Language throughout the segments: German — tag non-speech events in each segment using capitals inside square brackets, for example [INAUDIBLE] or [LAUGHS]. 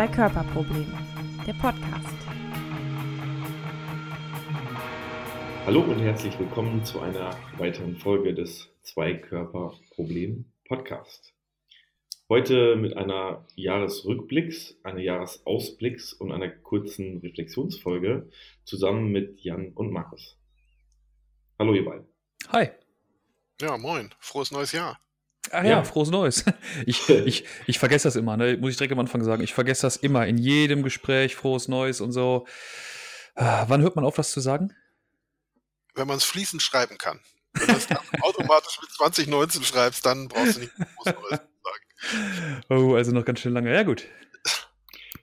Zwei-Körper-Problem, der Podcast. Hallo und herzlich willkommen zu einer weiteren Folge des Zwei-Körper-Problem Podcast. Heute mit einer Jahresrückblicks, einer Jahresausblicks und einer kurzen Reflexionsfolge zusammen mit Jan und Markus. Hallo ihr beiden. Hi. Ja, moin. Frohes neues Jahr. Ah ja, ja, frohes Neues. [LAUGHS] Ich, [LAUGHS] ich, ich vergesse das immer, ne? muss ich direkt am Anfang sagen. Ich vergesse das immer in jedem Gespräch, frohes Neues und so. Ah, wann hört man auf, das zu sagen? Wenn man es fließend schreiben kann. Wenn du es [LAUGHS] automatisch mit 2019 schreibst, dann brauchst du nicht frohes Neues zu sagen. Oh, also noch ganz schön lange. Ja, gut.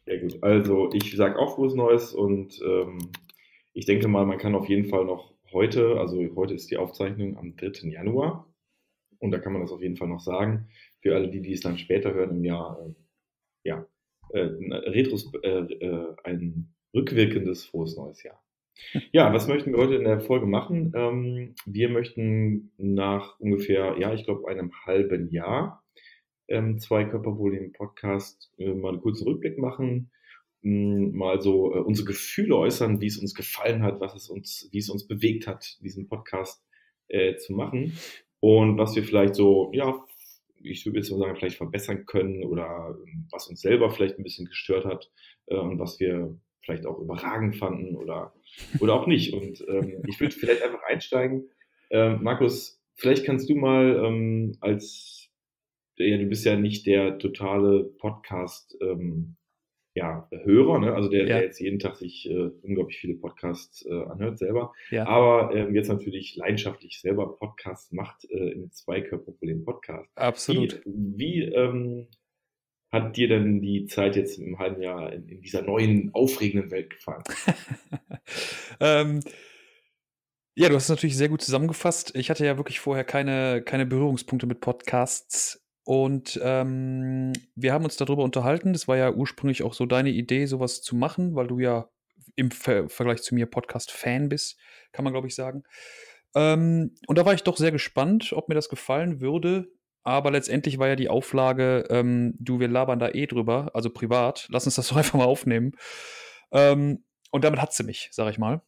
Ja, gut. Also, ich sage auch frohes Neues und ähm, ich denke mal, man kann auf jeden Fall noch heute, also heute ist die Aufzeichnung am 3. Januar, und da kann man das auf jeden Fall noch sagen. Für alle, die, die es dann später hören im Jahr, äh, ja, äh, Retros, äh, äh, ein rückwirkendes frohes neues Jahr. [LAUGHS] Ja, was möchten wir heute in der Folge machen? Ähm, wir möchten nach ungefähr, ja, ich glaube, einem halben Jahr ähm, zwei Körperprobleme Podcast äh, mal einen kurzen Rückblick machen, mh, mal so äh, unsere Gefühle äußern, wie es uns gefallen hat, was es uns, wie es uns bewegt hat, diesen Podcast äh, zu machen und was wir vielleicht so, ja, ich würde jetzt mal sagen, vielleicht verbessern können oder ähm, was uns selber vielleicht ein bisschen gestört hat äh, und was wir vielleicht auch überragend fanden oder, [LAUGHS] oder auch nicht. Und ähm, ich würde vielleicht einfach einsteigen. Ähm, Markus, vielleicht kannst du mal ähm, als, ja, du bist ja nicht der totale Podcast, ähm, ja, Hörer, ne? also der, ja. der jetzt jeden Tag sich äh, unglaublich viele Podcasts äh, anhört selber, ja. aber ähm, jetzt natürlich leidenschaftlich selber Podcasts macht äh, im Zweikörperproblem Podcast. Absolut. Wie, wie ähm, hat dir denn die Zeit jetzt im halben Jahr in, in dieser neuen, aufregenden Welt gefallen? [LAUGHS] ähm, ja, du hast es natürlich sehr gut zusammengefasst. Ich hatte ja wirklich vorher keine, keine Berührungspunkte mit Podcasts und ähm, wir haben uns darüber unterhalten. Das war ja ursprünglich auch so deine Idee, sowas zu machen, weil du ja im Ver Vergleich zu mir Podcast-Fan bist, kann man glaube ich sagen. Ähm, und da war ich doch sehr gespannt, ob mir das gefallen würde. Aber letztendlich war ja die Auflage, ähm, du, wir labern da eh drüber, also privat. Lass uns das doch einfach mal aufnehmen. Ähm, und damit hat sie mich, sag ich mal.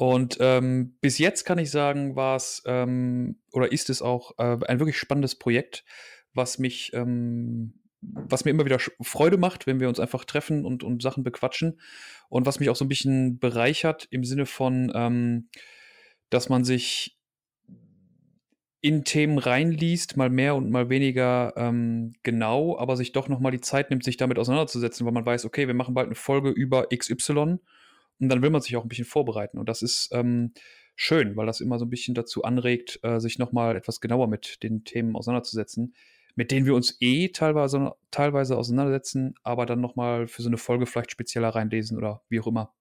Und ähm, bis jetzt kann ich sagen, war es ähm, oder ist es auch äh, ein wirklich spannendes Projekt, was mich, ähm, was mir immer wieder Freude macht, wenn wir uns einfach treffen und, und Sachen bequatschen. Und was mich auch so ein bisschen bereichert im Sinne von, ähm, dass man sich in Themen reinliest, mal mehr und mal weniger ähm, genau, aber sich doch nochmal die Zeit nimmt, sich damit auseinanderzusetzen, weil man weiß, okay, wir machen bald eine Folge über XY und dann will man sich auch ein bisschen vorbereiten. Und das ist ähm, schön, weil das immer so ein bisschen dazu anregt, äh, sich nochmal etwas genauer mit den Themen auseinanderzusetzen, mit denen wir uns eh teilweise, teilweise auseinandersetzen, aber dann nochmal für so eine Folge vielleicht spezieller reinlesen oder wie auch immer.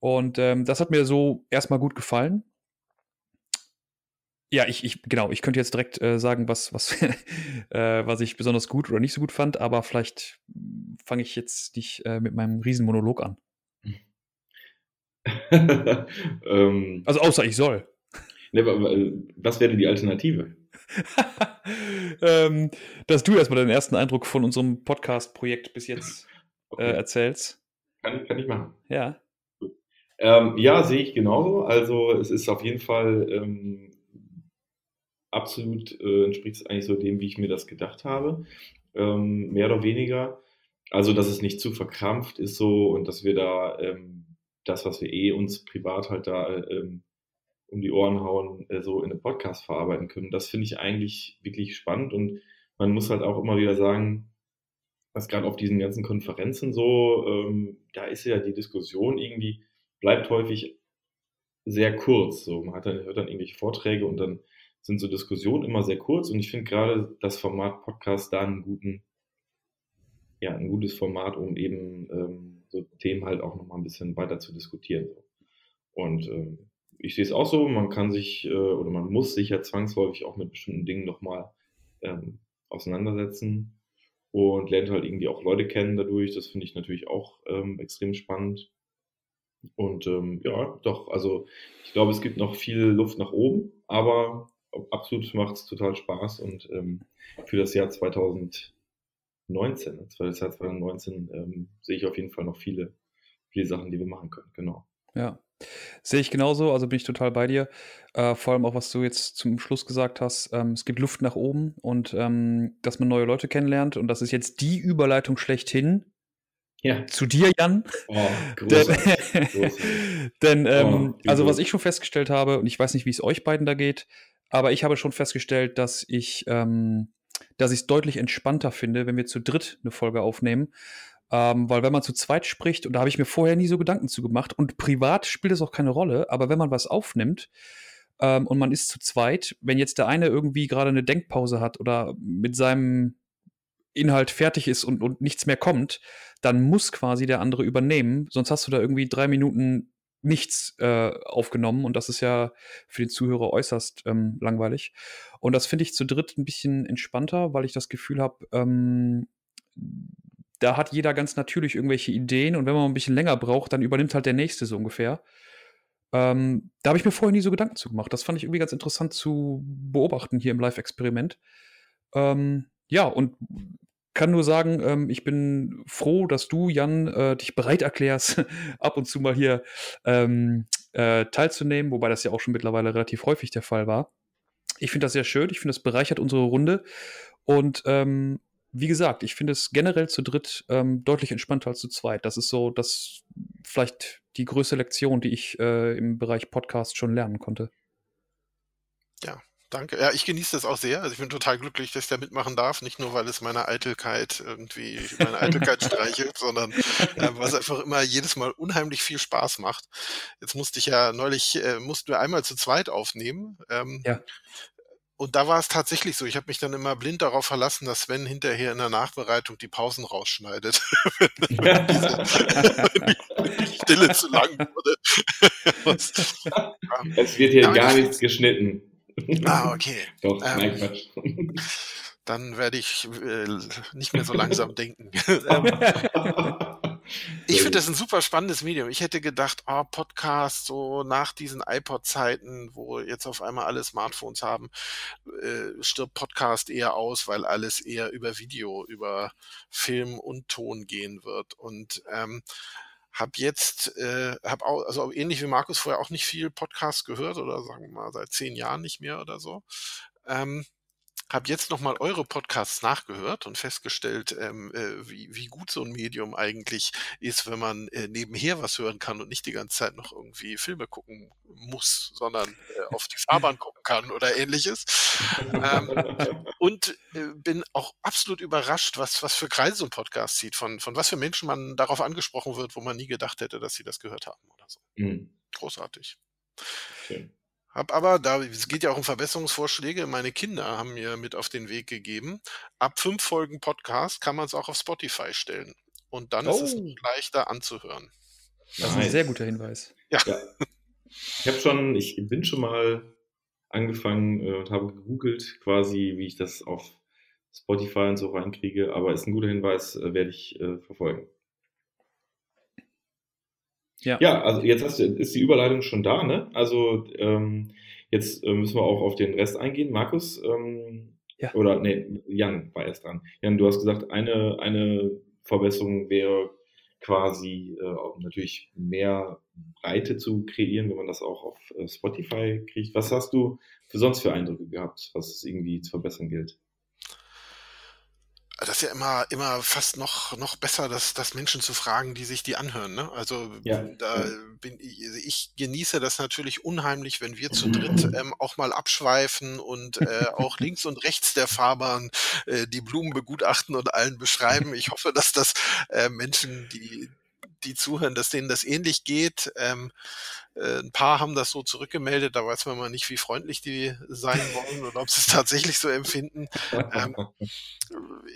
Und ähm, das hat mir so erstmal gut gefallen. Ja, ich, ich, genau, ich könnte jetzt direkt äh, sagen, was, was, [LAUGHS] äh, was ich besonders gut oder nicht so gut fand, aber vielleicht fange ich jetzt nicht äh, mit meinem Riesenmonolog an. [LAUGHS] ähm, also außer ich soll. Ne, was wäre denn die Alternative? [LAUGHS] ähm, dass du erstmal deinen ersten Eindruck von unserem Podcast-Projekt bis jetzt äh, okay. äh, erzählst. Kann, kann ich machen. Ja. Ähm, ja, sehe ich genauso. Also es ist auf jeden Fall ähm, absolut, äh, entspricht es eigentlich so dem, wie ich mir das gedacht habe. Ähm, mehr oder weniger. Also, dass es nicht zu verkrampft ist so und dass wir da ähm, das, was wir eh uns privat halt da ähm, um die Ohren hauen, äh, so in einem Podcast verarbeiten können. Das finde ich eigentlich wirklich spannend und man muss halt auch immer wieder sagen, dass gerade auf diesen ganzen Konferenzen so, ähm, da ist ja die Diskussion irgendwie, bleibt häufig sehr kurz. So, man hat dann, hört dann irgendwelche Vorträge und dann sind so Diskussionen immer sehr kurz und ich finde gerade das Format Podcast da einen guten, ja, ein gutes Format, um eben ähm, so Themen halt auch nochmal ein bisschen weiter zu diskutieren. Und ähm, ich sehe es auch so, man kann sich äh, oder man muss sich ja zwangsläufig auch mit bestimmten Dingen nochmal ähm, auseinandersetzen und lernt halt irgendwie auch Leute kennen dadurch. Das finde ich natürlich auch ähm, extrem spannend. Und ähm, ja, doch, also ich glaube, es gibt noch viel Luft nach oben, aber absolut macht es total Spaß und ähm, für das Jahr 2000 2019, 2019 ähm, sehe ich auf jeden Fall noch viele, viele Sachen, die wir machen können. Genau. Ja. Sehe ich genauso, also bin ich total bei dir. Äh, vor allem auch, was du jetzt zum Schluss gesagt hast, ähm, es gibt Luft nach oben und ähm, dass man neue Leute kennenlernt und das ist jetzt die Überleitung schlechthin Ja. zu dir, Jan. Oh, Denn, großartig. [LAUGHS] denn ähm, Oh, also was ich schon festgestellt habe, und ich weiß nicht, wie es euch beiden da geht, aber ich habe schon festgestellt, dass ich ähm, dass ich es deutlich entspannter finde, wenn wir zu dritt eine Folge aufnehmen. Ähm, weil wenn man zu zweit spricht, und da habe ich mir vorher nie so Gedanken zu gemacht, und privat spielt es auch keine Rolle, aber wenn man was aufnimmt ähm, und man ist zu zweit, wenn jetzt der eine irgendwie gerade eine Denkpause hat oder mit seinem Inhalt fertig ist und, und nichts mehr kommt, dann muss quasi der andere übernehmen, sonst hast du da irgendwie drei Minuten nichts äh, aufgenommen und das ist ja für den Zuhörer äußerst ähm, langweilig. Und das finde ich zu dritt ein bisschen entspannter, weil ich das Gefühl habe, ähm, da hat jeder ganz natürlich irgendwelche Ideen und wenn man ein bisschen länger braucht, dann übernimmt halt der nächste so ungefähr. Ähm, da habe ich mir vorher nie so Gedanken zu gemacht. Das fand ich irgendwie ganz interessant zu beobachten hier im Live-Experiment. Ähm, ja, und kann nur sagen, ähm, ich bin froh, dass du, Jan, äh, dich bereit erklärst, [LAUGHS] ab und zu mal hier ähm, äh, teilzunehmen, wobei das ja auch schon mittlerweile relativ häufig der Fall war. Ich finde das sehr schön, ich finde, das bereichert unsere Runde. Und ähm, wie gesagt, ich finde es generell zu dritt ähm, deutlich entspannter als zu zweit. Das ist so, das vielleicht die größte Lektion, die ich äh, im Bereich Podcast schon lernen konnte. Danke. Ja, ich genieße das auch sehr. Also ich bin total glücklich, dass ich da mitmachen darf. Nicht nur, weil es meine Eitelkeit irgendwie, meine Eitelkeit [LAUGHS] streichelt, sondern äh, weil es einfach immer jedes Mal unheimlich viel Spaß macht. Jetzt musste ich ja neulich, äh, mussten wir einmal zu zweit aufnehmen. Ähm, Ja. Und da war es tatsächlich so. Ich habe mich dann immer blind darauf verlassen, dass Sven hinterher in der Nachbereitung die Pausen rausschneidet. [LAUGHS] wenn die Stille zu lang wurde. [LAUGHS] Es wird hier Ja, gar ich- nichts geschnitten. Ah, [LAUGHS] okay. Doch, Ähm, nein, Quatsch. Dann werde ich äh, nicht mehr so langsam [LAUGHS] denken. [LAUGHS] ähm, ich finde das ein super spannendes Medium. Ich hätte gedacht, oh, Podcast, so nach diesen iPod-Zeiten, wo jetzt auf einmal alle Smartphones haben, äh, stirbt Podcast eher aus, weil alles eher über Video, über Film und Ton gehen wird. Und ähm, hab jetzt, äh, hab auch, also ähnlich wie Markus vorher auch nicht viel Podcast gehört oder sagen wir mal seit zehn Jahren nicht mehr oder so. Ähm, habe jetzt nochmal eure Podcasts nachgehört und festgestellt, ähm, äh, wie, wie gut so ein Medium eigentlich ist, wenn man äh, nebenher was hören kann und nicht die ganze Zeit noch irgendwie Filme gucken muss, sondern äh, auf die Fahrbahn gucken kann oder ähnliches. Ähm, und äh, bin auch absolut überrascht, was, was für Kreise so ein Podcast zieht, von, von was für Menschen man darauf angesprochen wird, wo man nie gedacht hätte, dass sie das gehört haben oder so. Hm, Großartig. schön. Hab aber, da es geht ja auch um Verbesserungsvorschläge, meine Kinder haben mir mit auf den Weg gegeben. Ab fünf Folgen Podcast kann man es auch auf Spotify stellen. Und dann ist es Oh. leichter anzuhören. Das ist ein sehr guter Hinweis. Ja. Ich habe schon, ich bin schon mal angefangen äh, und habe gegoogelt, quasi, wie ich das auf Spotify und so reinkriege, aber ist ein guter Hinweis, äh, werde ich äh, verfolgen. Ja. Ja, also jetzt hast du, ist die Überleitung schon da, ne? Also ähm, jetzt äh, müssen wir auch auf den Rest eingehen. Markus, ähm, Ja. oder nee, Jan war erst dran. Jan, du hast gesagt, eine, eine Verbesserung wäre quasi äh, natürlich mehr Breite zu kreieren, wenn man das auch auf äh, Spotify kriegt. Was hast du für sonst für Eindrücke gehabt, was es irgendwie zu verbessern gilt? Das ist ja immer, immer fast noch, noch besser, das, das Menschen zu fragen, die sich die anhören. Ne? Also Ja, da bin ich, ich genieße das natürlich unheimlich, wenn wir zu dritt ähm, auch mal abschweifen und äh, auch links und rechts der Fahrbahn äh, die Blumen begutachten und allen beschreiben. Ich hoffe, dass das äh, Menschen, die, die zuhören, dass denen das ähnlich geht. Ähm, äh, ein paar haben das so zurückgemeldet, da weiß man mal nicht, wie freundlich die sein wollen oder ob sie es [LAUGHS] tatsächlich so empfinden. Ähm, [LAUGHS]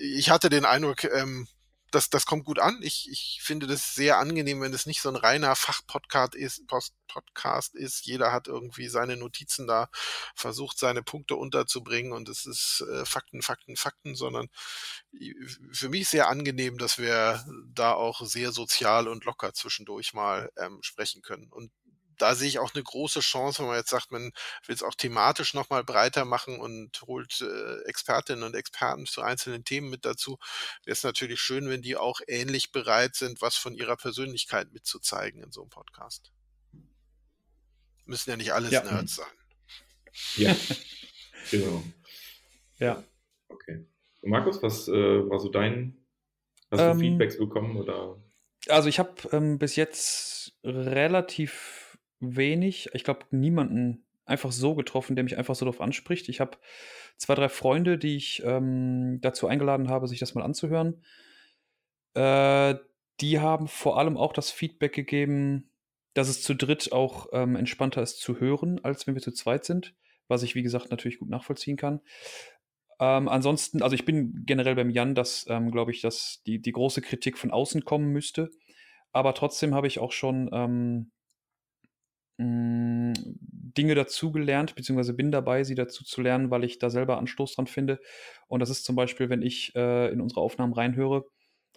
ich hatte den Eindruck, ähm, das, das kommt gut an. Ich, ich finde das sehr angenehm, wenn es nicht so ein reiner Fachpodcast ist, Post Podcast ist. Jeder hat irgendwie seine Notizen da, versucht seine Punkte unterzubringen und es ist äh, Fakten, Fakten, Fakten, sondern für mich sehr angenehm, dass wir da auch sehr sozial und locker zwischendurch mal ähm, sprechen können. Und da sehe ich auch eine große Chance, wenn man jetzt sagt, man will es auch thematisch nochmal breiter machen und holt äh, Expertinnen und Experten zu einzelnen Themen mit dazu. Wäre es natürlich schön, wenn die auch ähnlich bereit sind, was von ihrer Persönlichkeit mitzuzeigen in so einem Podcast. Müssen ja nicht alles ja. Nerds sein. Ja, [LAUGHS] genau. Ja. Okay. Und Markus, was äh, war so dein, hast du ähm, Feedbacks bekommen oder? Also ich habe ähm, bis jetzt relativ wenig, ich glaube niemanden einfach so getroffen, der mich einfach so darauf anspricht. Ich habe zwei, drei Freunde, die ich ähm, dazu eingeladen habe, sich das mal anzuhören. Äh, die haben vor allem auch das Feedback gegeben, dass es zu dritt auch ähm, entspannter ist zu hören, als wenn wir zu zweit sind, was ich, wie gesagt, natürlich gut nachvollziehen kann. Ähm, ansonsten, also ich bin generell beim Jan, dass, ähm, glaube ich, dass die, die große Kritik von außen kommen müsste. Aber trotzdem habe ich auch schon ähm, mh, Dinge dazugelernt, beziehungsweise bin dabei, sie dazu zu lernen, weil ich da selber Anstoß dran finde. Und das ist zum Beispiel, wenn ich äh, in unsere Aufnahmen reinhöre,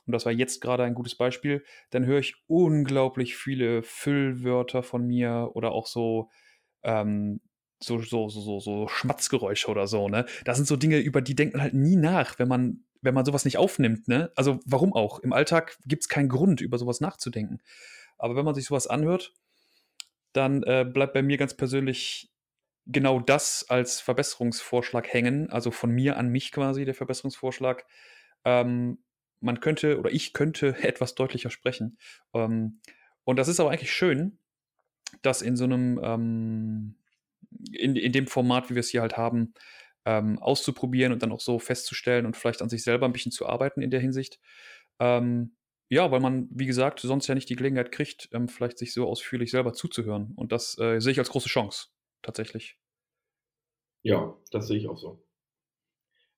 und das war jetzt gerade ein gutes Beispiel, dann höre ich unglaublich viele Füllwörter von mir oder auch so ähm, so, so, so, so Schmatzgeräusche oder so, ne? Das sind so Dinge, über die denkt man halt nie nach, wenn man, wenn man sowas nicht aufnimmt, ne? Also warum auch? Im Alltag gibt es keinen Grund, über sowas nachzudenken. Aber wenn man sich sowas anhört, dann äh, bleibt bei mir ganz persönlich genau das als Verbesserungsvorschlag hängen, also von mir an mich quasi der Verbesserungsvorschlag. Ähm, man könnte oder ich könnte [LAUGHS] etwas deutlicher sprechen. Ähm, und das ist aber eigentlich schön, dass in so einem ähm, in, in dem Format, wie wir es hier halt haben, ähm, auszuprobieren und dann auch so festzustellen und vielleicht an sich selber ein bisschen zu arbeiten in der Hinsicht. Ähm, ja, weil man, wie gesagt, sonst ja nicht die Gelegenheit kriegt, ähm, vielleicht sich so ausführlich selber zuzuhören. Und das äh, sehe ich als große Chance, tatsächlich. Ja, das sehe ich auch so.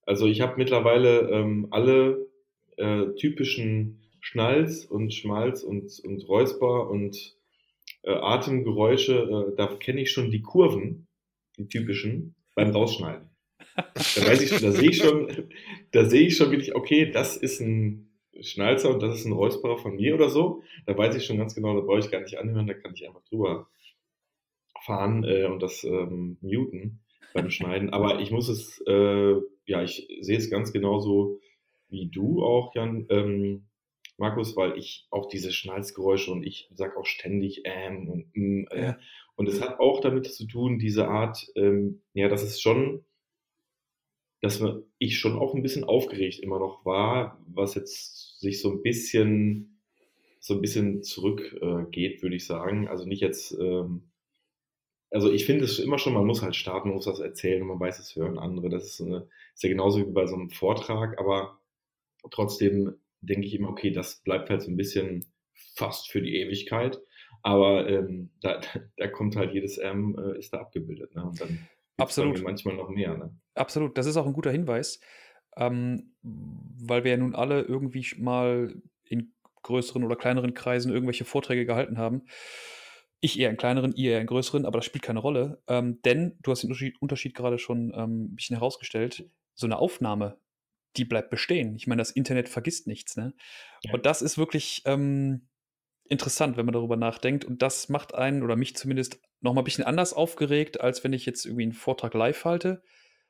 Also ich habe mittlerweile ähm, alle äh, typischen Schnalz und Schmalz und, und Räusper und äh, Atemgeräusche, äh, da kenne ich schon die Kurven, die typischen, beim Rausschneiden. [LAUGHS] Da weiß ich schon, da sehe ich schon, da sehe ich schon wirklich, okay, das ist ein Schnalzer und das ist ein Räusperer von mir oder so. Da weiß ich schon ganz genau, da brauche ich gar nicht anhören, da kann ich einfach drüber fahren äh, und das ähm, muten beim Schneiden. Aber ich muss es, äh, ja, ich sehe es ganz genauso wie du auch, Jan. Ähm, Markus, weil ich auch diese Schnalzgeräusche und ich sage auch ständig ähm und mm, äh, und es hat auch damit zu tun, diese Art, ähm, ja, das ist schon, dass ich schon auch ein bisschen aufgeregt immer noch war, was jetzt sich so ein bisschen so ein bisschen zurückgeht, äh, würde ich sagen. Also nicht jetzt, ähm, also ich finde es immer schon, man muss halt starten, man muss das erzählen und man weiß es hören andere. Das ist, eine, ist ja genauso wie bei so einem Vortrag, aber trotzdem denke ich immer, okay, das bleibt halt so ein bisschen fast für die Ewigkeit. Aber ähm, da, [LAUGHS] da kommt halt jedes M, äh, ist da abgebildet. Ne? Und dann Absolut. manchmal noch mehr. Ne? Absolut, das ist auch ein guter Hinweis, ähm, weil wir ja nun alle irgendwie mal in größeren oder kleineren Kreisen irgendwelche Vorträge gehalten haben. Ich eher in kleineren, ihr eher in größeren, aber das spielt keine Rolle. Ähm, denn du hast den Unterschied, Unterschied gerade schon ähm, ein bisschen herausgestellt. So eine Aufnahme die bleibt bestehen. Ich meine, das Internet vergisst nichts. Ne? Ja. Und das ist wirklich ähm, interessant, wenn man darüber nachdenkt. Und das macht einen oder mich zumindest noch mal ein bisschen anders aufgeregt, als wenn ich jetzt irgendwie einen Vortrag live halte.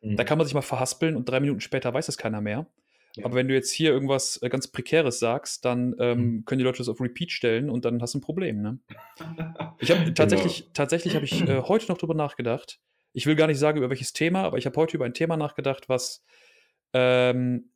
Mhm. Da kann man sich mal verhaspeln und drei Minuten später weiß es keiner mehr. Ja. Aber wenn du jetzt hier irgendwas äh, ganz Prekäres sagst, dann ähm, mhm. können die Leute das auf Repeat stellen und dann hast du ein Problem. Ne? ich habe tatsächlich, [LAUGHS] genau. tatsächlich habe ich äh, [CLEARS THROAT] heute noch darüber nachgedacht. Ich will gar nicht sagen, über welches Thema, aber ich habe heute über ein Thema nachgedacht, was ähm,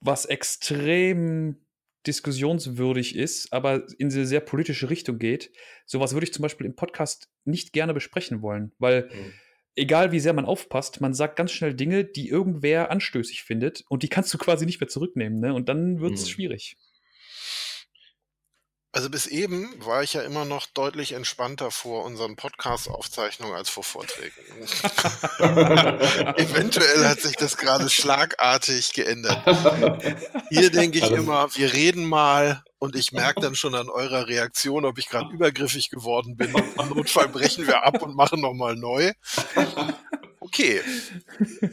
was extrem diskussionswürdig ist, aber in eine sehr politische Richtung geht. Sowas würde ich zum Beispiel im Podcast nicht gerne besprechen wollen, weil mhm. egal wie sehr man aufpasst, man sagt ganz schnell Dinge, die irgendwer anstößig findet und die kannst du [LAUGHS] quasi nicht mehr zurücknehmen, ne? Und dann wird es mhm. schwierig. Also bis eben war ich ja immer noch deutlich entspannter vor unseren Podcast-Aufzeichnungen als vor Vorträgen. [LAUGHS] Eventuell hat sich das gerade schlagartig geändert. Hier denke ich immer, wir reden mal und ich merke dann schon an eurer Reaktion, ob ich gerade übergriffig geworden bin. Im Notfall brechen wir ab und machen nochmal neu. Okay.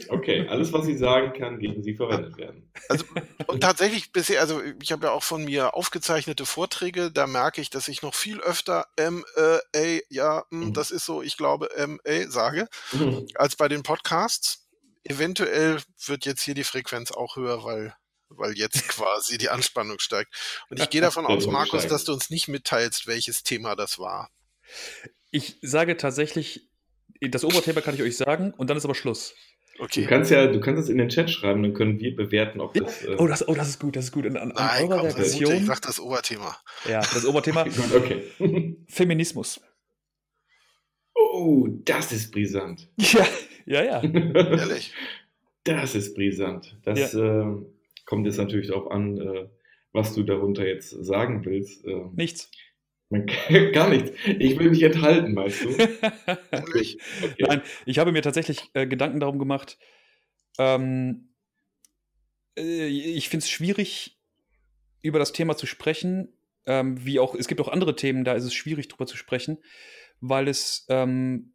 Okay, alles, was sie sagen kann, gegen sie verwendet werden. Also, und tatsächlich bisher, also ich habe ja auch von mir aufgezeichnete Vorträge, da merke ich, dass ich noch viel öfter M, äh, A, ja, mh, Mhm. das ist so, ich glaube, M, A sage, als bei den Podcasts. Eventuell wird jetzt hier die Frequenz auch höher, weil, weil jetzt [LAUGHS] quasi die Anspannung steigt. Und ich gehe [LAUGHS] davon aus, Markus, dass du uns nicht mitteilst, welches Thema das war. Ich sage tatsächlich, das Oberthema kann ich euch sagen und dann ist aber Schluss. Du Okay. kannst ja, du kannst es in den Chat schreiben, dann können wir bewerten, ob Ja. das. Äh, Oh, das, oh, das ist gut, das ist gut. An, an Nein, eurer komm, das ist gut, ich Reaktion. sag das Oberthema. Ja, das Oberthema [LAUGHS] okay. [LAUGHS] Feminismus. Oh, das ist brisant. [LAUGHS] Ja, ja, ja. Ehrlich. Das ist brisant. Das ähm, kommt jetzt natürlich darauf an, äh, was du darunter jetzt sagen willst. Ähm, Nichts. Man kann, gar nichts. Ich will mich enthalten, meinst du? [LAUGHS] Okay. Nein, ich habe mir tatsächlich äh, Gedanken darum gemacht. Ähm, äh, ich finde es schwierig, über das Thema zu sprechen. Ähm, wie auch, es gibt auch andere Themen, da ist es schwierig, drüber zu sprechen, weil es ähm,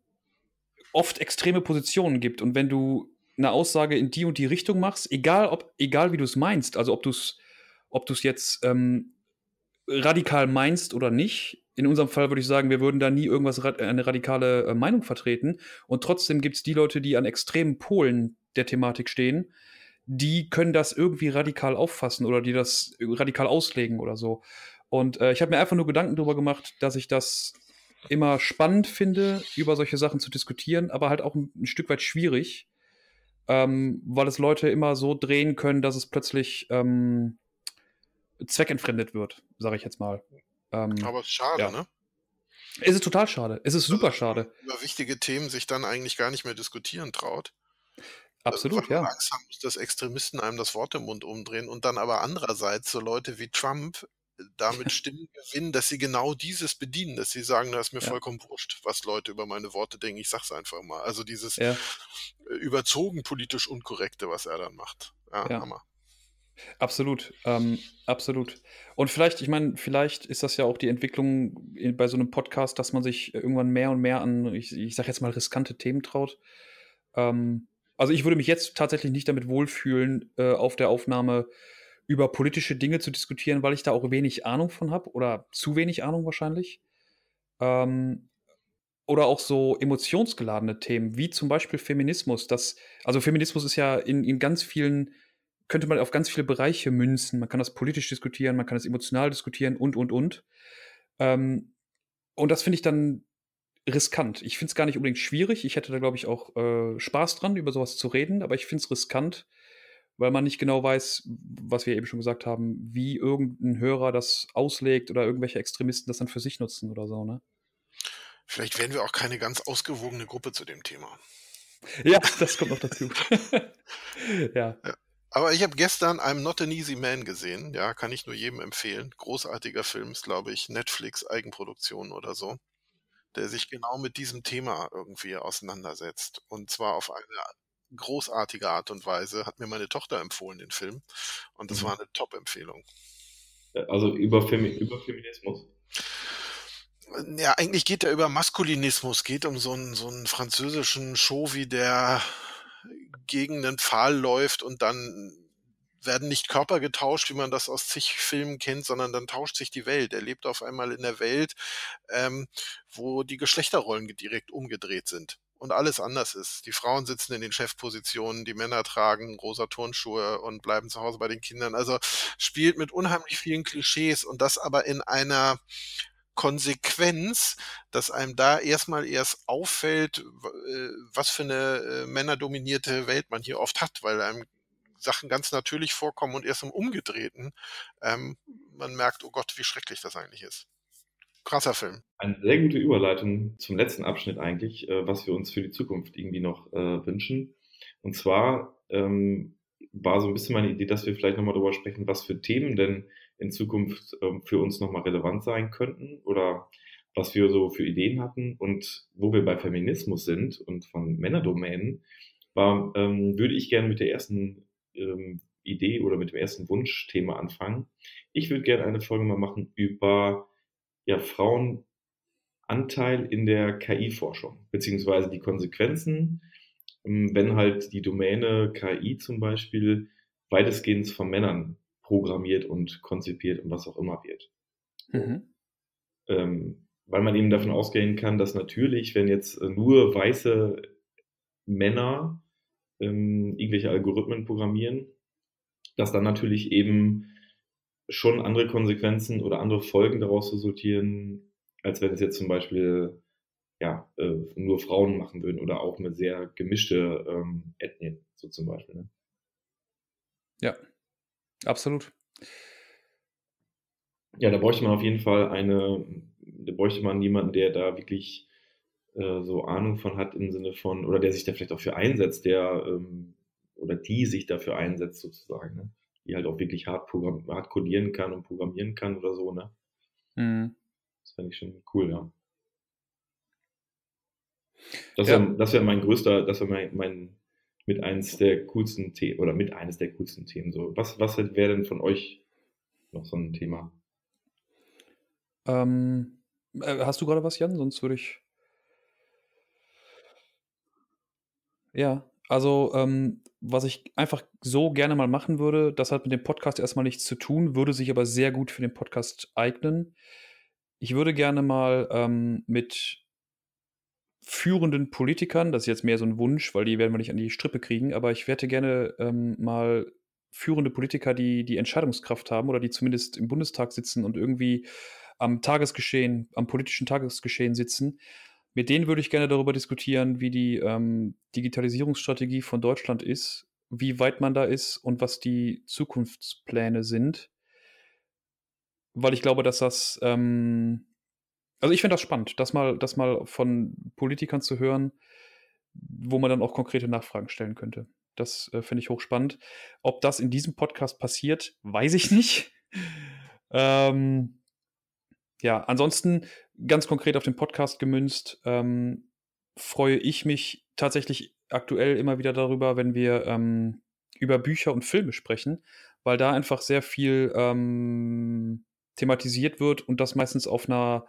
oft extreme Positionen gibt. Und wenn du eine Aussage in die und die Richtung machst, egal, ob, egal wie du es meinst, also ob du es ob du's jetzt ähm, radikal meinst oder nicht, in unserem Fall würde ich sagen, wir würden da nie irgendwas, eine radikale äh, Meinung vertreten. Und trotzdem gibt es die Leute, die an extremen Polen der Thematik stehen, die können das irgendwie radikal auffassen oder die das radikal auslegen oder so. Und äh, ich habe mir einfach nur Gedanken darüber gemacht, dass ich das immer spannend finde, über solche Sachen zu diskutieren, aber halt auch ein, ein Stück weit schwierig, ähm, weil es Leute immer so drehen können, dass es plötzlich ähm, zweckentfremdet wird, sage ich jetzt mal. Ähm, Aber schade, Ja. ne? es ist total schade. Es ist super schade. Über wichtige Themen sich dann eigentlich gar nicht mehr diskutieren traut. Absolut, weil man ja. Angst haben muss, dass Extremisten einem das Wort im Mund umdrehen und dann aber andererseits so Leute wie Trump äh, damit [LAUGHS] Stimmen gewinnen, dass sie genau dieses bedienen, dass sie sagen, das ist mir Ja. vollkommen wurscht, was Leute über meine Worte denken, ich sag's einfach mal. Also dieses Ja. äh, überzogen politisch Unkorrekte, was er dann macht. Ja, Ja. Hammer. Absolut, ähm, absolut. Und vielleicht, ich meine, vielleicht ist das ja auch die Entwicklung in, bei so einem Podcast, dass man sich irgendwann mehr und mehr an, ich, ich sage jetzt mal, riskante Themen traut. Ähm, also ich würde mich jetzt tatsächlich nicht damit wohlfühlen, äh, auf der Aufnahme über politische Dinge zu diskutieren, weil ich da auch wenig Ahnung von habe oder zu wenig Ahnung wahrscheinlich. Ähm, oder auch so emotionsgeladene Themen, wie zum Beispiel Feminismus. Das, also Feminismus ist ja in, in ganz vielen, könnte man auf ganz viele Bereiche münzen. Man kann das politisch diskutieren, man kann das emotional diskutieren und, und, und. Ähm, und das finde ich dann riskant. Ich finde es gar nicht unbedingt schwierig. Ich hätte da, glaube ich, auch äh, Spaß dran, über sowas zu reden, aber ich finde es riskant, weil man nicht genau weiß, was wir eben schon gesagt haben, wie irgendein Hörer das auslegt oder irgendwelche Extremisten das dann für sich nutzen oder so, ne? Vielleicht werden wir auch keine ganz ausgewogene Gruppe zu dem Thema. Ja, das kommt noch dazu. [LAUGHS] ja. Aber ich habe gestern I'm Not an Easy Man gesehen. Ja, kann ich nur jedem empfehlen. Großartiger Film, ist, glaube ich, Netflix Eigenproduktion oder so, der sich genau mit diesem Thema irgendwie auseinandersetzt. Und zwar auf eine großartige Art und Weise. Hat mir meine Tochter empfohlen, den Film. Und das Mhm. war eine Top-Empfehlung. Also über, Femi über Feminismus. Ja, eigentlich geht er über Maskulinismus, geht um so einen, so einen französischen Chauvi, der gegen einen Pfahl läuft und dann werden nicht Körper getauscht, wie man das aus zig Filmen kennt, sondern dann tauscht sich die Welt. Er lebt auf einmal in der Welt, ähm, wo die Geschlechterrollen direkt umgedreht sind und alles anders ist. Die Frauen sitzen in den Chefpositionen, die Männer tragen rosa Turnschuhe und bleiben zu Hause bei den Kindern. Also spielt mit unheimlich vielen Klischees und das aber in einer Konsequenz, dass einem da erstmal erst auffällt, äh, was für eine äh, männerdominierte Welt man hier oft hat, weil einem Sachen ganz natürlich vorkommen und erst im Umgedrehten ähm, man merkt, oh Gott, wie schrecklich das eigentlich ist. Krasser Film. Eine sehr gute Überleitung zum letzten Abschnitt eigentlich, äh, was wir uns für die Zukunft irgendwie noch äh, wünschen. Und zwar ähm, war so ein bisschen meine Idee, dass wir vielleicht nochmal darüber sprechen, was für Themen denn in Zukunft ähm, für uns nochmal relevant sein könnten oder was wir so für Ideen hatten. Und wo wir bei Feminismus sind und von Männerdomänen, war, ähm, würde ich gerne mit der ersten ähm, Idee oder mit dem ersten Wunschthema anfangen. Ich würde gerne eine Folge mal machen über ja, Frauenanteil in der KI-Forschung, beziehungsweise die Konsequenzen ähm, wenn halt die Domäne KI zum Beispiel weitestgehend von Männern programmiert und konzipiert und was auch immer wird. Mhm. Ähm, weil man eben davon ausgehen kann, dass natürlich, wenn jetzt nur weiße Männer ähm, irgendwelche Algorithmen programmieren, dass dann natürlich eben schon andere Konsequenzen oder andere Folgen daraus resultieren, als wenn es jetzt zum Beispiel ja, äh, nur Frauen machen würden oder auch mit sehr gemischte ähm, Ethnien, so zum Beispiel. Ne? Ja, absolut. Ja, da bräuchte man auf jeden Fall eine, da bräuchte man jemanden, der da wirklich äh, so Ahnung von hat im Sinne von, oder der sich da vielleicht auch für einsetzt, der ähm, oder die sich dafür einsetzt sozusagen, ne? die halt auch wirklich hart, hart codieren kann und programmieren kann oder so, ne? Mhm. Das fände ich schon cool, ja. Das ja. wäre wär mein größter, das wäre mein, mein mit eines der coolsten Themen oder mit eines der coolsten Themen. So, was, was wäre denn von euch noch so ein Thema? Ähm, äh, hast du gerade was, Jan? Sonst würde ich. Ja, also ähm, was ich einfach so gerne mal machen würde, das hat mit dem Podcast erstmal nichts zu tun, würde sich aber sehr gut für den Podcast eignen. Ich würde gerne mal ähm, mit führenden Politikern, das ist jetzt mehr so ein Wunsch, weil die werden wir nicht an die Strippe kriegen, aber ich hätte gerne ähm, mal führende Politiker, die die Entscheidungskraft haben oder die zumindest im Bundestag sitzen und irgendwie am Tagesgeschehen, am politischen Tagesgeschehen sitzen. Mit denen würde ich gerne darüber diskutieren, wie die ähm, Digitalisierungsstrategie von Deutschland ist, wie weit man da ist und was die Zukunftspläne sind. Weil ich glaube, dass das ähm, also ich finde das spannend, das mal, das mal von Politikern zu hören, wo man dann auch konkrete Nachfragen stellen könnte. Das äh, finde ich hochspannend. Ob das in diesem Podcast passiert, weiß ich nicht. [LAUGHS] ähm, ja, ansonsten ganz konkret auf den Podcast gemünzt, ähm, freue ich mich tatsächlich aktuell immer wieder darüber, wenn wir ähm, über Bücher und Filme sprechen, weil da einfach sehr viel ähm, thematisiert wird und das meistens auf einer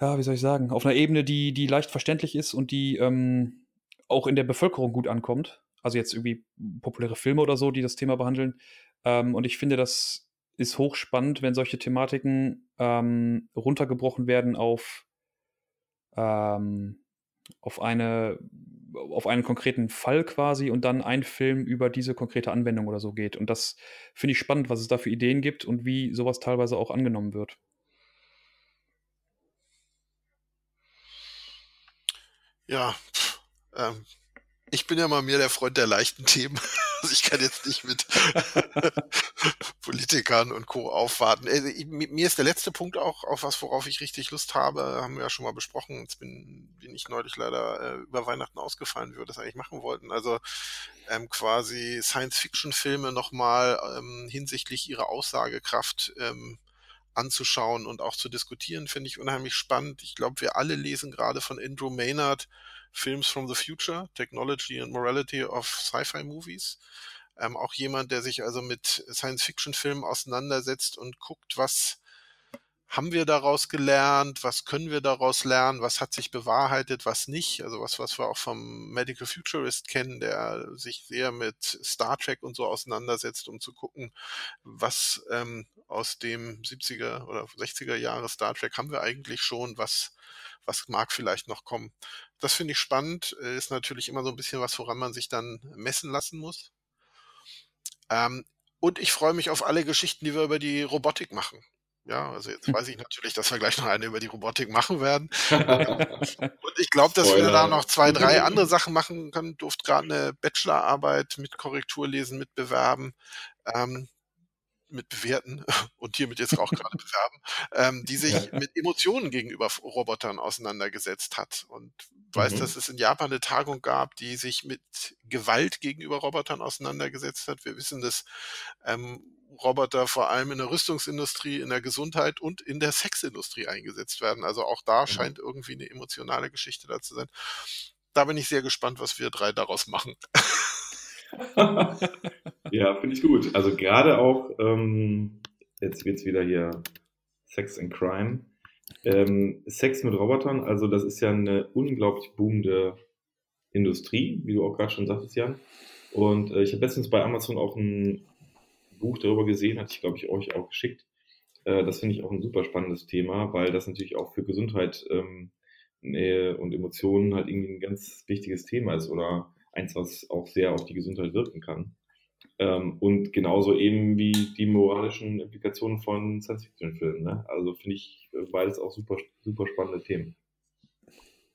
ja, wie soll ich sagen, auf einer Ebene, die, die leicht verständlich ist und die ähm, auch in der Bevölkerung gut ankommt. Also jetzt irgendwie populäre Filme oder so, die das Thema behandeln. Ähm, und ich finde, das ist hochspannend, wenn solche Thematiken ähm, runtergebrochen werden auf, ähm, auf, eine, auf einen konkreten Fall quasi und dann ein Film über diese konkrete Anwendung oder so geht. Und das finde ich spannend, was es da für Ideen gibt und wie sowas teilweise auch angenommen wird. Ja, ähm, ich bin ja mal mehr der Freund der leichten Themen. [LAUGHS] Also ich kann jetzt nicht mit [LAUGHS] Politikern und Co. aufwarten. Also mir ist der letzte Punkt auch, auf was, worauf ich richtig Lust habe, haben wir ja schon mal besprochen. Jetzt bin, bin ich neulich leider äh, über Weihnachten ausgefallen, wie wir das eigentlich machen wollten. Also ähm, quasi Science-Fiction-Filme nochmal ähm, hinsichtlich ihrer Aussagekraft ähm, anzuschauen und auch zu diskutieren, finde ich unheimlich spannend. Ich glaube, wir alle lesen gerade von Andrew Maynard Films from the Future, Technology and Morality of Sci-Fi Movies. Ähm, auch jemand, der sich also mit Science-Fiction-Filmen auseinandersetzt und guckt, was haben wir daraus gelernt, was können wir daraus lernen, was hat sich bewahrheitet, was nicht. Also was, was wir auch vom Medical Futurist kennen, der sich sehr mit Star Trek und so auseinandersetzt, um zu gucken, was ähm, aus dem 70er oder 60er Jahre Star Trek haben wir eigentlich schon, was, was mag vielleicht noch kommen. Das finde ich spannend, äh, ist natürlich immer so ein bisschen was, woran man sich dann messen lassen muss. Ähm, und ich freue mich auf alle Geschichten, die wir über die Robotik machen. Ja, also jetzt hm. weiß ich natürlich, dass wir gleich noch eine über die Robotik machen werden. [LAUGHS] und ich glaube, dass wir da noch zwei, drei [LAUGHS] andere Sachen machen können. Durft gerade eine Bachelorarbeit mit Korrekturlesen mitbewerben. Ähm, mit bewerten [LAUGHS] und hiermit jetzt auch gerade bewerben, ähm, die sich mit Emotionen gegenüber Robotern auseinandergesetzt hat. Und weiß, mhm. dass es in Japan eine Tagung gab, die sich mit Gewalt gegenüber Robotern auseinandergesetzt hat. Wir wissen, dass ähm, Roboter vor allem in der Rüstungsindustrie, in der Gesundheit und in der Sexindustrie eingesetzt werden. Also auch da mhm. scheint irgendwie eine emotionale Geschichte da zu sein. Da bin ich sehr gespannt, was wir drei daraus machen. [LAUGHS] ja, finde ich gut. Also gerade auch, ähm, jetzt wird es wieder hier Sex and Crime. Ähm, Sex mit Robotern, also das ist ja eine unglaublich boomende Industrie, wie du auch gerade schon sagtest, Jan. Und äh, ich habe letztens bei Amazon auch ein Buch darüber gesehen, hatte ich, glaube ich, euch auch geschickt. Äh, das finde ich auch ein super spannendes Thema, weil das natürlich auch für Gesundheit ähm, Nähe und Emotionen halt irgendwie ein ganz wichtiges Thema ist oder eins, was auch sehr auf die Gesundheit wirken kann. Ähm, und genauso eben wie die moralischen Implikationen von Science-Fiction-Filmen. Ne? Also finde ich beides auch super, super spannende Themen.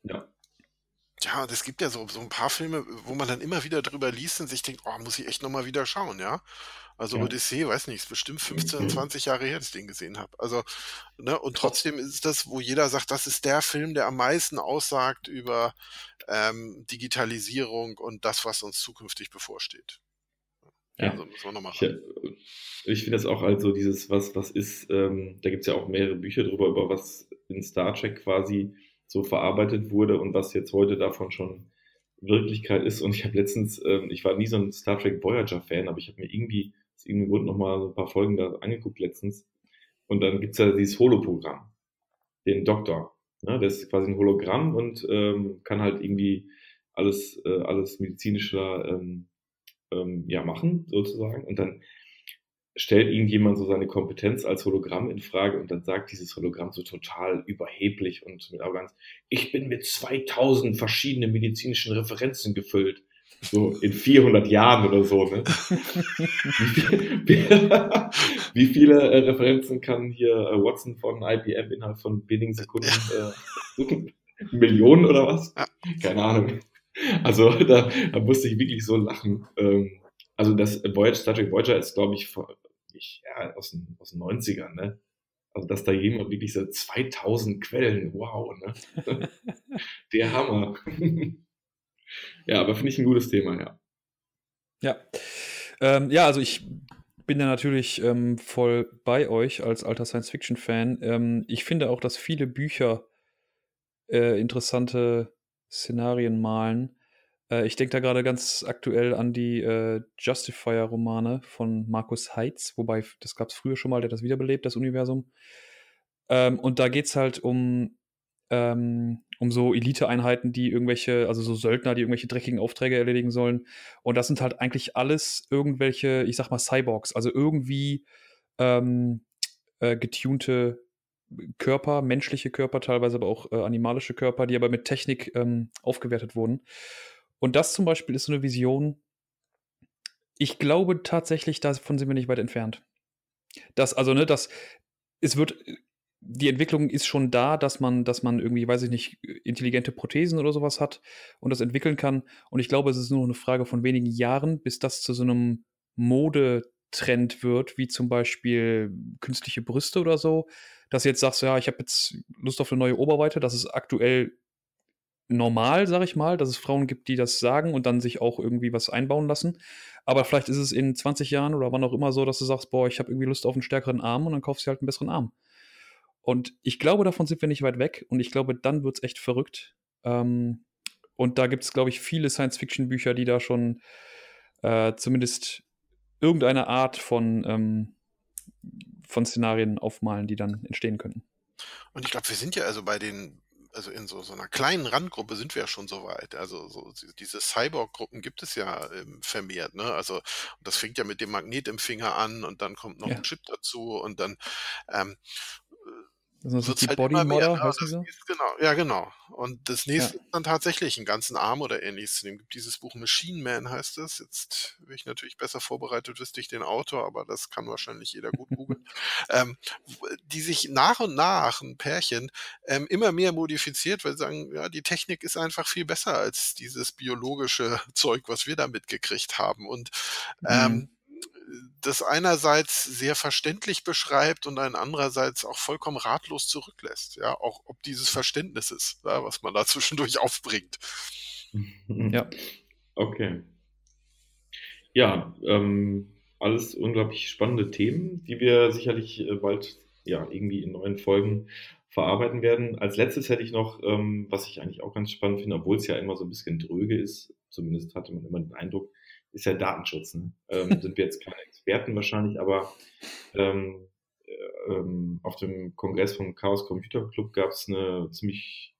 Ja. Ja, es gibt ja so, so ein paar Filme, wo man dann immer wieder drüber liest und sich denkt, oh, muss ich echt nochmal wieder schauen, ja. Also ja. Odyssee, weiß nicht, ist bestimmt 15, 20 Jahre her, dass ich den gesehen habe. Also, ne, und trotzdem ist das, wo jeder sagt, das ist der Film, der am meisten aussagt über ähm, Digitalisierung und das, was uns zukünftig bevorsteht. Ja, also müssen wir nochmal Ich, äh, ich finde das auch also dieses, was, was ist, ähm, da gibt es ja auch mehrere Bücher drüber, über was in Star Trek quasi so verarbeitet wurde und was jetzt heute davon schon Wirklichkeit ist. Und ich habe letztens, ähm, ich war nie so ein Star Trek Voyager-Fan, aber ich habe mir irgendwie aus irgendeinem Grund nochmal so ein paar Folgen da angeguckt letztens. Und dann gibt's ja dieses Holoprogramm, den Doktor. Ne? Das ist quasi ein Hologramm und ähm, kann halt irgendwie alles, äh, alles medizinischer ähm, ähm, ja, machen, sozusagen. Und dann stellt irgendjemand so seine Kompetenz als Hologramm in Frage und dann sagt dieses Hologramm so total überheblich und mit Arroganz, ich bin mit 2000 verschiedenen medizinischen Referenzen gefüllt. So in 400 Jahren oder so. Ne? [LAUGHS] wie, viele äh, Referenzen kann hier äh, Watson von IBM innerhalb von wenigen Sekunden äh, Millionen oder was? Keine Ahnung. Also da, da musste ich wirklich so lachen. Ähm, also das Voyager, Star Trek Voyager ist, glaube ich, ich, ja, aus den, aus den 90ern, ne? Also, dass da jemand wirklich so 2000 Quellen, wow, ne? [LAUGHS] Der Hammer. [LAUGHS] ja, aber finde ich ein gutes Thema, ja. Ja. Ähm, ja, also ich bin da natürlich ähm, voll bei euch als alter Science-Fiction-Fan. Ähm, ich finde auch, dass viele Bücher äh, interessante Szenarien malen. Äh, ich denke da gerade ganz aktuell an die äh, Justifier-Romane von Markus Heitz, wobei das gab es früher schon mal, der das wiederbelebt, das Universum. Ähm, und da geht es halt um, ähm, um so Elite-Einheiten, die irgendwelche, also so Söldner, die irgendwelche dreckigen Aufträge erledigen sollen. Und das sind halt eigentlich alles irgendwelche, ich sag mal, Cyborgs, also irgendwie ähm, äh, getunte Körper, menschliche Körper, teilweise aber auch äh, animalische Körper, die aber mit Technik ähm, aufgewertet wurden. Und das zum Beispiel ist so eine Vision. Ich glaube tatsächlich, davon sind wir nicht weit entfernt. Das, also, ne, das, es wird, die Entwicklung ist schon da, dass man, dass man irgendwie, weiß ich nicht, intelligente Prothesen oder sowas hat und das entwickeln kann. Und ich glaube, es ist nur eine Frage von wenigen Jahren, bis das zu so einem Modetrend wird, wie zum Beispiel künstliche Brüste oder so. Dass du jetzt sagst, ja, ich habe jetzt Lust auf eine neue Oberweite, das ist aktuell normal, sag ich mal, dass es Frauen gibt, die das sagen und dann sich auch irgendwie was einbauen lassen. Aber vielleicht ist es in 20 Jahren oder wann auch immer so, dass du sagst, boah, ich habe irgendwie Lust auf einen stärkeren Arm und dann kaufst du halt einen besseren Arm. Und ich glaube, davon sind wir nicht weit weg und ich glaube, dann wird es echt verrückt. Ähm, und da gibt es, glaube ich, viele Science-Fiction-Bücher, die da schon äh, zumindest irgendeine Art von, ähm, von Szenarien aufmalen, die dann entstehen könnten. Und ich glaube, wir sind ja also bei den also in so, so einer kleinen Randgruppe sind wir ja schon so weit. Also so, diese Cyborg-Gruppen gibt es ja ähm, vermehrt. Ne? Also das fängt ja mit dem Magnet im Finger an und dann kommt noch ja. ein Chip dazu und dann ähm, das sind die halt Body Modder, heißen sie? Genau, ja, genau. Und das nächste ja. ist dann tatsächlich einen ganzen Arm oder ähnliches zu nehmen. gibt dieses Buch Machine Man heißt es. Jetzt wäre ich natürlich besser vorbereitet, wüsste ich den Autor, aber das kann wahrscheinlich jeder gut googeln. [LAUGHS] ähm, die sich nach und nach, ein Pärchen, ähm, immer mehr modifiziert, weil sie sagen, ja, die Technik ist einfach viel besser als dieses biologische [LAUGHS] Zeug, was wir da mitgekriegt haben. Und ähm, mhm das einerseits sehr verständlich beschreibt und einen andererseits auch vollkommen ratlos zurücklässt. Ja, auch ob dieses Verständnisses, ja, was man da [LAUGHS] zwischendurch aufbringt. [LAUGHS] Ja. Okay. Ja, ähm, alles unglaublich spannende Themen, die wir sicherlich äh, bald ja irgendwie in neuen Folgen verarbeiten werden. Als letztes hätte ich noch, ähm, was ich eigentlich auch ganz spannend finde, obwohl es ja immer so ein bisschen dröge ist, zumindest hatte man immer den Eindruck, ist ja Datenschutz. Ne? [LAUGHS] Ähm, sind wir jetzt keine Experten wahrscheinlich, aber ähm, äh, ähm, auf dem Kongress vom Chaos Computer Club gab es eine ziemlich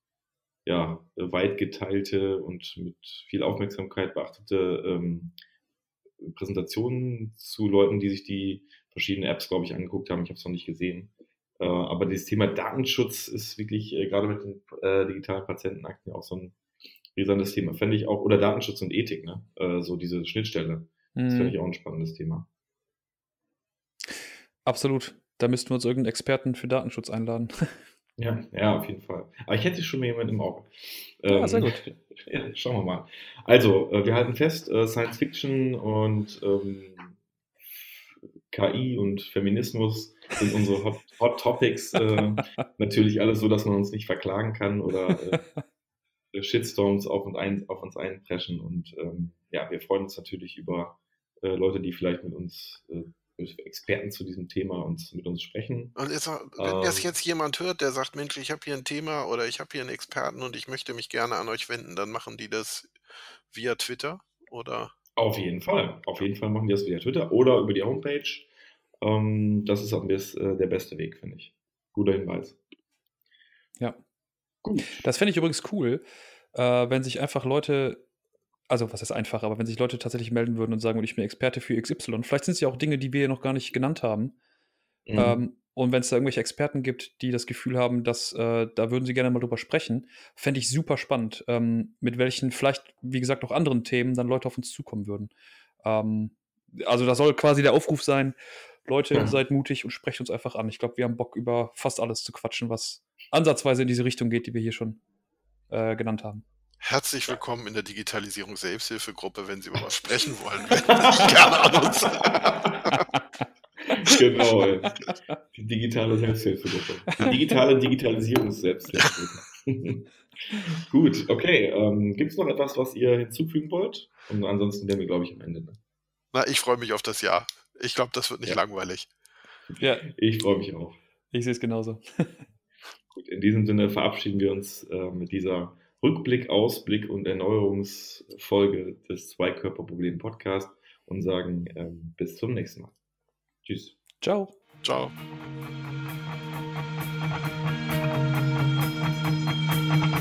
ja, weit geteilte und mit viel Aufmerksamkeit beachtete ähm, Präsentationen zu Leuten, die sich die verschiedenen Apps, glaube ich, angeguckt haben. Ich habe es noch nicht gesehen. Äh, aber dieses Thema Datenschutz ist wirklich äh, gerade mit den äh, digitalen Patientenakten auch so ein brisantes Thema. Fände ich auch, oder Datenschutz und Ethik, ne? Äh, so diese Schnittstelle. Das Mhm. finde ich auch ein spannendes Thema. Absolut. Da müssten wir uns irgendeinen Experten für Datenschutz einladen. [LAUGHS] Ja, ja, auf jeden Fall. Aber ich hätte schon mal jemanden im Auge. Ah, sehr gut. [LAUGHS] Ja, schauen wir mal. Also, äh, wir halten fest, äh, Science Fiction und ähm, KI und Feminismus sind unsere Hot, Hot Topics. Äh, [LAUGHS] natürlich alles so, dass man uns nicht verklagen kann oder äh, Shitstorms auf, und ein, auf uns einpreschen. Und ähm, ja, wir freuen uns natürlich über äh, Leute, die vielleicht mit uns, äh, mit Experten zu diesem Thema uns mit uns sprechen. Und jetzt, wenn Ähm. das jetzt jemand hört, der sagt, Mensch, ich habe hier ein Thema oder ich habe hier einen Experten und ich möchte mich gerne an euch wenden, dann machen die das via Twitter oder? Auf jeden Fall. Auf jeden Fall machen die das via Twitter oder über die Homepage. Ähm, das ist am besten, äh, der beste Weg, finde ich. Guter Hinweis. Ja. Das fände ich übrigens cool, äh, wenn sich einfach Leute, also was ist einfach, aber wenn sich Leute tatsächlich melden würden und sagen, ich bin Experte für XY. Vielleicht sind es ja auch Dinge, die wir noch gar nicht genannt haben. Mhm. Ähm, und wenn es da irgendwelche Experten gibt, die das Gefühl haben, dass äh, da würden sie gerne mal drüber sprechen, fände ich super spannend, ähm, mit welchen vielleicht, wie gesagt, auch anderen Themen dann Leute auf uns zukommen würden. Ähm, also da soll quasi der Aufruf sein, Leute, Ja. seid mutig und sprecht uns einfach an. Ich glaube, wir haben Bock, über fast alles zu quatschen, was ansatzweise in diese Richtung geht, die wir hier schon äh, genannt haben. Herzlich willkommen in der Digitalisierung Selbsthilfegruppe, wenn Sie über was sprechen [LAUGHS] wollen. Gerne an uns. [LAUGHS] genau. ey. Die digitale Selbsthilfegruppe. Die digitale Digitalisierungs-Selbsthilfegruppe. [LAUGHS] Gut, okay. Ähm, Gibt es noch etwas, was ihr hinzufügen wollt? Und ansonsten wären wir, glaube ich, am Ende. Ne? Na, ich freue mich auf das Jahr. Ich glaube, das wird nicht ja. langweilig. Ja. Ich freue mich auch. Ich sehe es genauso. [LAUGHS] Gut, in diesem Sinne verabschieden wir uns äh, mit dieser Rückblick, Ausblick und Erneuerungsfolge des Zweikörperproblem Podcast und sagen äh, bis zum nächsten Mal. Tschüss. Ciao. Ciao. Ciao.